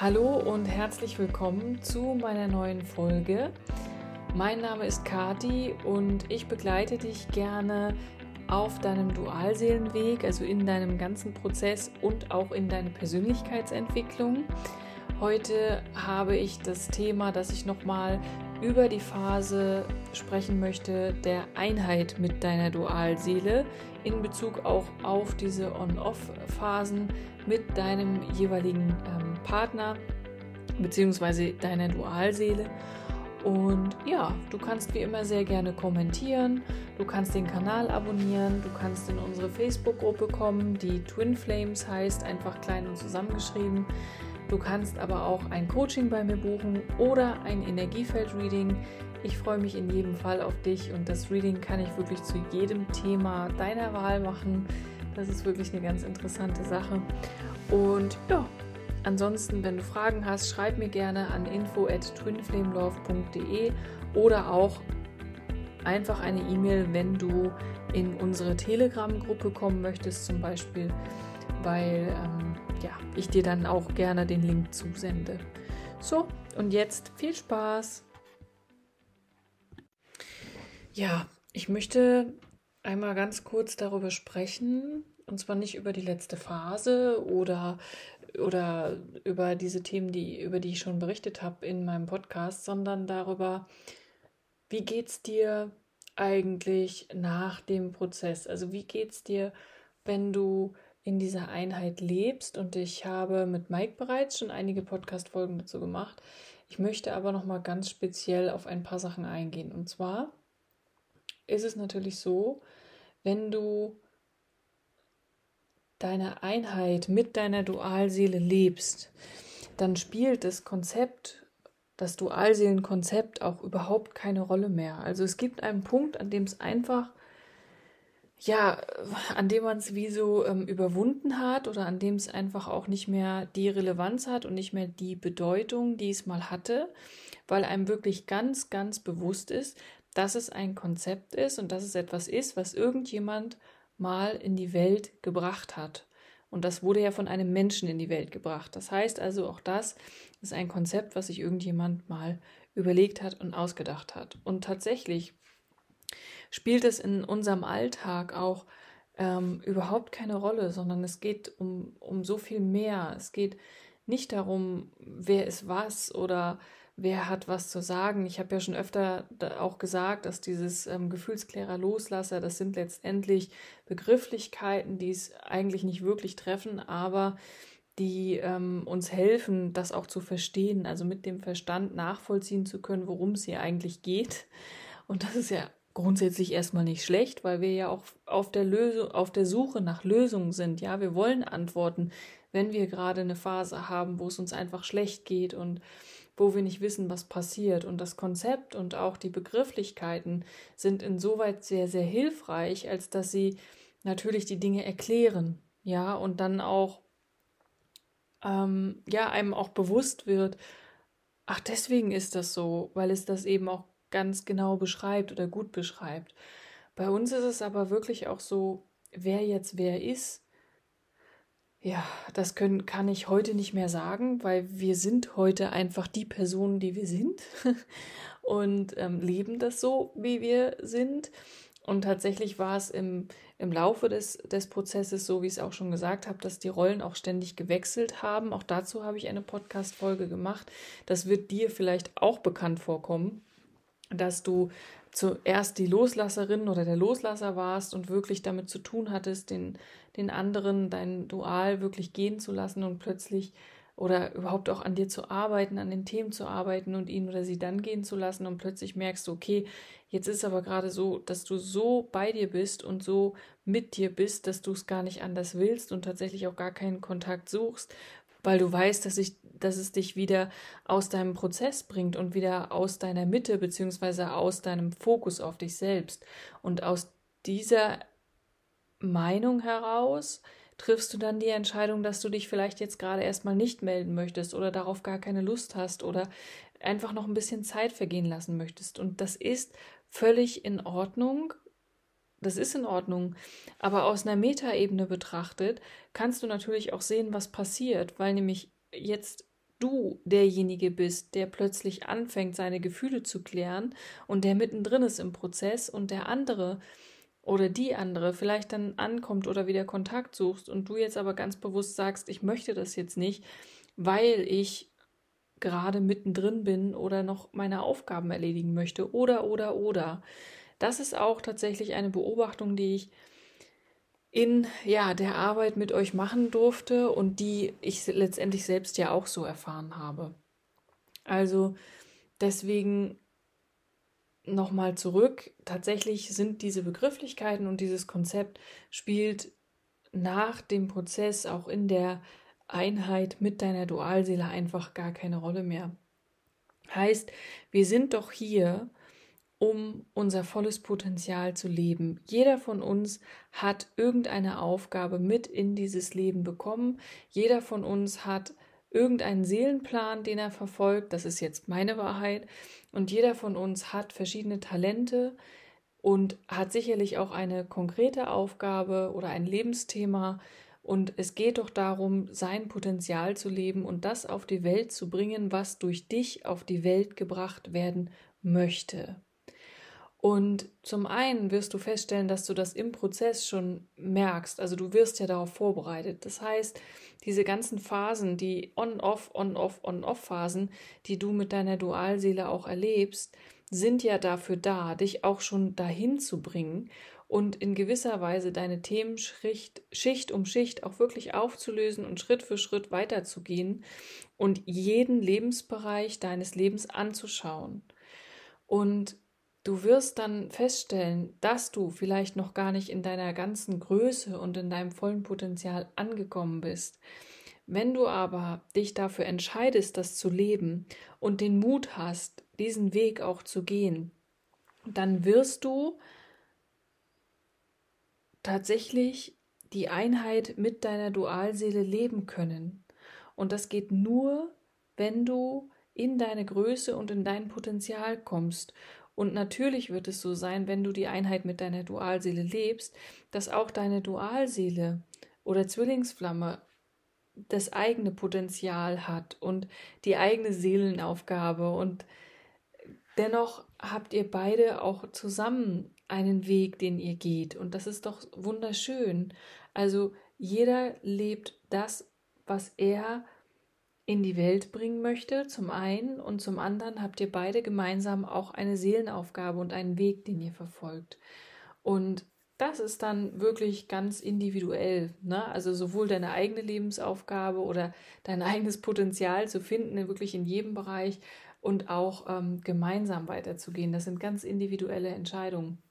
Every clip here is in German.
Hallo und herzlich willkommen zu meiner neuen Folge. Mein Name ist Kati und ich begleite dich gerne auf deinem Dualseelenweg, also in deinem ganzen Prozess und auch in deine Persönlichkeitsentwicklung. Heute habe ich das Thema, dass ich nochmal über die Phase sprechen möchte der Einheit mit deiner Dualseele in Bezug auch auf diese On-Off-Phasen mit deinem jeweiligen ähm, Partner bzw. deiner Dualseele. Und ja, du kannst wie immer sehr gerne kommentieren, du kannst den Kanal abonnieren, du kannst in unsere Facebook-Gruppe kommen, die Twin Flames heißt, einfach klein und zusammengeschrieben. Du kannst aber auch ein Coaching bei mir buchen oder ein Energiefeld-Reading. Ich freue mich in jedem Fall auf dich und das Reading kann ich wirklich zu jedem Thema deiner Wahl machen. Das ist wirklich eine ganz interessante Sache. Und ja, ansonsten, wenn du Fragen hast, schreib mir gerne an info at twinflamelove.de oder auch einfach eine E-Mail, wenn du in unsere Telegram-Gruppe kommen möchtest, zum Beispiel, weil ähm, ja, ich dir dann auch gerne den Link zusende. So, und jetzt viel Spaß! Ja, ich möchte einmal ganz kurz darüber sprechen, und zwar nicht über die letzte Phase oder, oder über diese Themen, die, über die ich schon berichtet habe in meinem Podcast, sondern darüber, wie geht es dir eigentlich nach dem Prozess? Also wie geht es dir, wenn du in dieser Einheit lebst. Und ich habe mit Mike bereits schon einige Podcast-Folgen dazu gemacht. Ich möchte aber noch mal ganz speziell auf ein paar Sachen eingehen. Und zwar ist es natürlich so, wenn du deine Einheit mit deiner Dualseele lebst, dann spielt das Konzept, das Dualseelenkonzept auch überhaupt keine Rolle mehr. Also es gibt einen Punkt, an dem es einfach ja, an dem man es wie so ähm, überwunden hat oder an dem es einfach auch nicht mehr die Relevanz hat und nicht mehr die Bedeutung, die es mal hatte, weil einem wirklich ganz, ganz bewusst ist, dass es ein Konzept ist und dass es etwas ist, was irgendjemand mal in die Welt gebracht hat. Und das wurde ja von einem Menschen in die Welt gebracht. Das heißt also, auch das ist ein Konzept, was sich irgendjemand mal überlegt hat und ausgedacht hat. Und tatsächlich spielt es in unserem Alltag auch ähm, überhaupt keine Rolle, sondern es geht um, um so viel mehr. Es geht nicht darum, wer ist was oder wer hat was zu sagen. Ich habe ja schon öfter auch gesagt, dass dieses ähm, Gefühlsklärer Loslasser, das sind letztendlich Begrifflichkeiten, die es eigentlich nicht wirklich treffen, aber die ähm, uns helfen, das auch zu verstehen, also mit dem Verstand nachvollziehen zu können, worum es hier eigentlich geht. Und das ist ja grundsätzlich erstmal nicht schlecht, weil wir ja auch auf der Lösung, auf der Suche nach Lösungen sind. Ja, wir wollen Antworten, wenn wir gerade eine Phase haben, wo es uns einfach schlecht geht und wo wir nicht wissen, was passiert. Und das Konzept und auch die Begrifflichkeiten sind insoweit sehr, sehr hilfreich, als dass sie natürlich die Dinge erklären. Ja, und dann auch, ähm, ja, einem auch bewusst wird, ach, deswegen ist das so, weil es das eben auch ganz genau beschreibt oder gut beschreibt. Bei uns ist es aber wirklich auch so, wer jetzt wer ist. Ja, das können, kann ich heute nicht mehr sagen, weil wir sind heute einfach die Personen, die wir sind und ähm, leben das so, wie wir sind. Und tatsächlich war es im, im Laufe des, des Prozesses, so wie ich es auch schon gesagt habe, dass die Rollen auch ständig gewechselt haben. Auch dazu habe ich eine Podcast-Folge gemacht. Das wird dir vielleicht auch bekannt vorkommen dass du zuerst die Loslasserin oder der Loslasser warst und wirklich damit zu tun hattest, den, den anderen, dein Dual wirklich gehen zu lassen und plötzlich oder überhaupt auch an dir zu arbeiten, an den Themen zu arbeiten und ihn oder sie dann gehen zu lassen und plötzlich merkst du, okay, jetzt ist aber gerade so, dass du so bei dir bist und so mit dir bist, dass du es gar nicht anders willst und tatsächlich auch gar keinen Kontakt suchst, weil du weißt, dass, ich, dass es dich wieder aus deinem Prozess bringt und wieder aus deiner Mitte beziehungsweise aus deinem Fokus auf dich selbst. Und aus dieser Meinung heraus triffst du dann die Entscheidung, dass du dich vielleicht jetzt gerade erstmal nicht melden möchtest oder darauf gar keine Lust hast oder einfach noch ein bisschen Zeit vergehen lassen möchtest. Und das ist völlig in Ordnung das ist in Ordnung. Aber aus einer Metaebene betrachtet kannst du natürlich auch sehen, was passiert, weil nämlich jetzt du derjenige bist, der plötzlich anfängt, seine Gefühle zu klären und der mittendrin ist im Prozess und der andere oder die andere vielleicht dann ankommt oder wieder Kontakt suchst und du jetzt aber ganz bewusst sagst, ich möchte das jetzt nicht, weil ich gerade mittendrin bin oder noch meine Aufgaben erledigen möchte oder oder oder. Das ist auch tatsächlich eine Beobachtung, die ich in ja, der Arbeit mit euch machen durfte und die ich letztendlich selbst ja auch so erfahren habe. Also deswegen nochmal zurück. Tatsächlich sind diese Begrifflichkeiten und dieses Konzept spielt nach dem Prozess auch in der Einheit mit deiner Dualseele einfach gar keine Rolle mehr. Heißt, wir sind doch hier, um unser volles Potenzial zu leben. Jeder von uns hat irgendeine Aufgabe mit in dieses Leben bekommen. Jeder von uns hat irgendeinen Seelenplan, den er verfolgt. Das ist jetzt meine Wahrheit. Und jeder von uns hat verschiedene Talente und hat sicherlich auch eine konkrete Aufgabe oder ein Lebensthema. Und es geht doch darum, sein Potenzial zu leben und das auf die Welt zu bringen, was durch dich auf die Welt gebracht werden möchte. Und zum einen wirst du feststellen, dass du das im Prozess schon merkst. Also du wirst ja darauf vorbereitet. Das heißt, diese ganzen Phasen, die On-Off, On-Off, On-Off-Phasen, die du mit deiner Dualseele auch erlebst, sind ja dafür da, dich auch schon dahin zu bringen und in gewisser Weise deine Themen Schicht, Schicht um Schicht auch wirklich aufzulösen und Schritt für Schritt weiterzugehen und jeden Lebensbereich deines Lebens anzuschauen. Und Du wirst dann feststellen, dass du vielleicht noch gar nicht in deiner ganzen Größe und in deinem vollen Potenzial angekommen bist. Wenn du aber dich dafür entscheidest, das zu leben und den Mut hast, diesen Weg auch zu gehen, dann wirst du tatsächlich die Einheit mit deiner Dualseele leben können. Und das geht nur, wenn du in deine Größe und in dein Potenzial kommst und natürlich wird es so sein, wenn du die Einheit mit deiner Dualseele lebst, dass auch deine Dualseele oder Zwillingsflamme das eigene Potenzial hat und die eigene Seelenaufgabe. Und dennoch habt ihr beide auch zusammen einen Weg, den ihr geht. Und das ist doch wunderschön. Also jeder lebt das, was er in die Welt bringen möchte, zum einen, und zum anderen habt ihr beide gemeinsam auch eine Seelenaufgabe und einen Weg, den ihr verfolgt. Und das ist dann wirklich ganz individuell. Ne? Also sowohl deine eigene Lebensaufgabe oder dein eigenes Potenzial zu finden, wirklich in jedem Bereich und auch ähm, gemeinsam weiterzugehen. Das sind ganz individuelle Entscheidungen.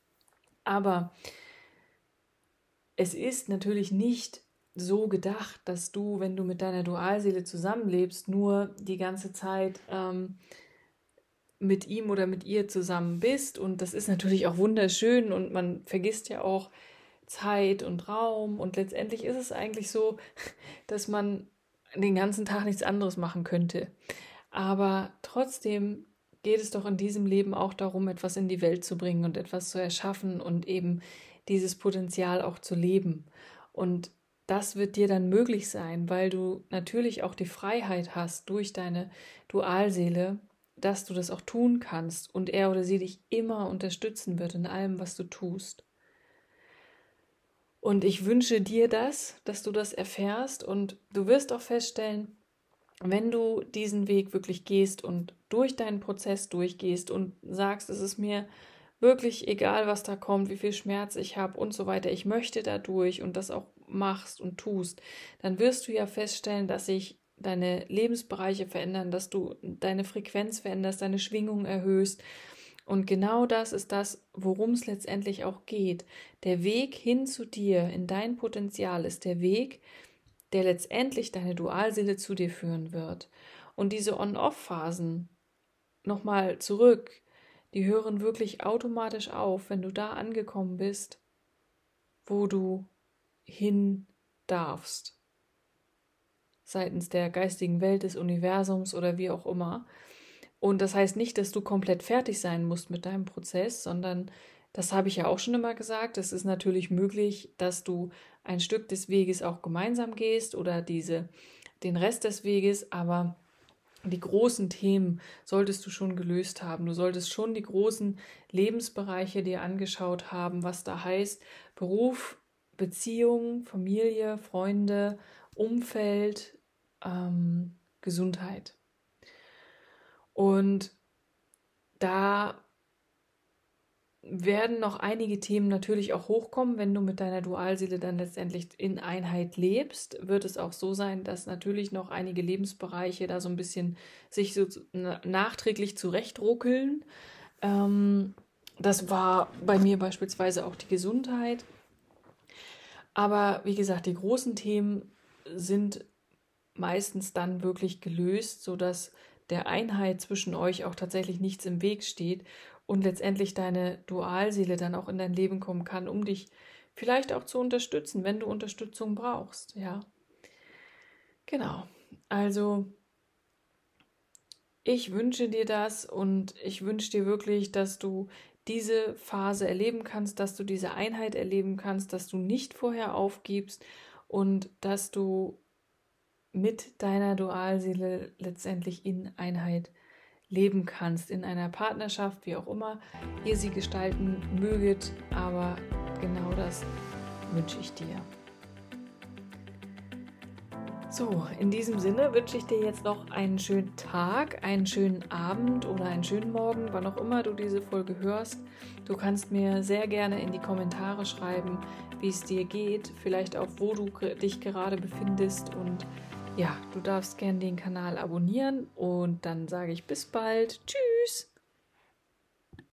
Aber es ist natürlich nicht so gedacht, dass du, wenn du mit deiner Dualseele zusammenlebst, nur die ganze Zeit ähm, mit ihm oder mit ihr zusammen bist. Und das ist natürlich auch wunderschön und man vergisst ja auch Zeit und Raum. Und letztendlich ist es eigentlich so, dass man den ganzen Tag nichts anderes machen könnte. Aber trotzdem geht es doch in diesem Leben auch darum, etwas in die Welt zu bringen und etwas zu erschaffen und eben dieses Potenzial auch zu leben. Und das wird dir dann möglich sein, weil du natürlich auch die Freiheit hast durch deine Dualseele, dass du das auch tun kannst und er oder sie dich immer unterstützen wird in allem, was du tust. Und ich wünsche dir das, dass du das erfährst und du wirst auch feststellen, wenn du diesen Weg wirklich gehst und durch deinen Prozess durchgehst und sagst, es ist mir wirklich egal, was da kommt, wie viel Schmerz ich habe und so weiter, ich möchte da durch und das auch machst und tust, dann wirst du ja feststellen, dass sich deine Lebensbereiche verändern, dass du deine Frequenz veränderst, deine Schwingung erhöhst. Und genau das ist das, worum es letztendlich auch geht. Der Weg hin zu dir, in dein Potenzial, ist der Weg, der letztendlich deine Dualseele zu dir führen wird. Und diese On-Off-Phasen, nochmal zurück, die hören wirklich automatisch auf, wenn du da angekommen bist, wo du hin darfst. Seitens der geistigen Welt, des Universums oder wie auch immer. Und das heißt nicht, dass du komplett fertig sein musst mit deinem Prozess, sondern das habe ich ja auch schon immer gesagt. Es ist natürlich möglich, dass du ein Stück des Weges auch gemeinsam gehst oder diese, den Rest des Weges, aber die großen Themen solltest du schon gelöst haben. Du solltest schon die großen Lebensbereiche dir angeschaut haben, was da heißt Beruf, Beziehung, Familie, Freunde, Umfeld, ähm, Gesundheit. Und da werden noch einige Themen natürlich auch hochkommen, wenn du mit deiner Dualseele dann letztendlich in Einheit lebst, wird es auch so sein, dass natürlich noch einige Lebensbereiche da so ein bisschen sich so nachträglich zurechtruckeln. Ähm, das war bei mir beispielsweise auch die Gesundheit. Aber wie gesagt, die großen Themen sind meistens dann wirklich gelöst, sodass der Einheit zwischen euch auch tatsächlich nichts im Weg steht und letztendlich deine Dualseele dann auch in dein Leben kommen kann, um dich vielleicht auch zu unterstützen, wenn du Unterstützung brauchst, ja. Genau. Also ich wünsche dir das und ich wünsche dir wirklich, dass du diese Phase erleben kannst, dass du diese Einheit erleben kannst, dass du nicht vorher aufgibst und dass du mit deiner Dualseele letztendlich in Einheit leben kannst in einer Partnerschaft, wie auch immer ihr sie gestalten möget. Aber genau das wünsche ich dir. So, in diesem Sinne wünsche ich dir jetzt noch einen schönen Tag, einen schönen Abend oder einen schönen Morgen, wann auch immer du diese Folge hörst. Du kannst mir sehr gerne in die Kommentare schreiben, wie es dir geht, vielleicht auch wo du dich gerade befindest und ja, du darfst gerne den Kanal abonnieren und dann sage ich bis bald. Tschüss!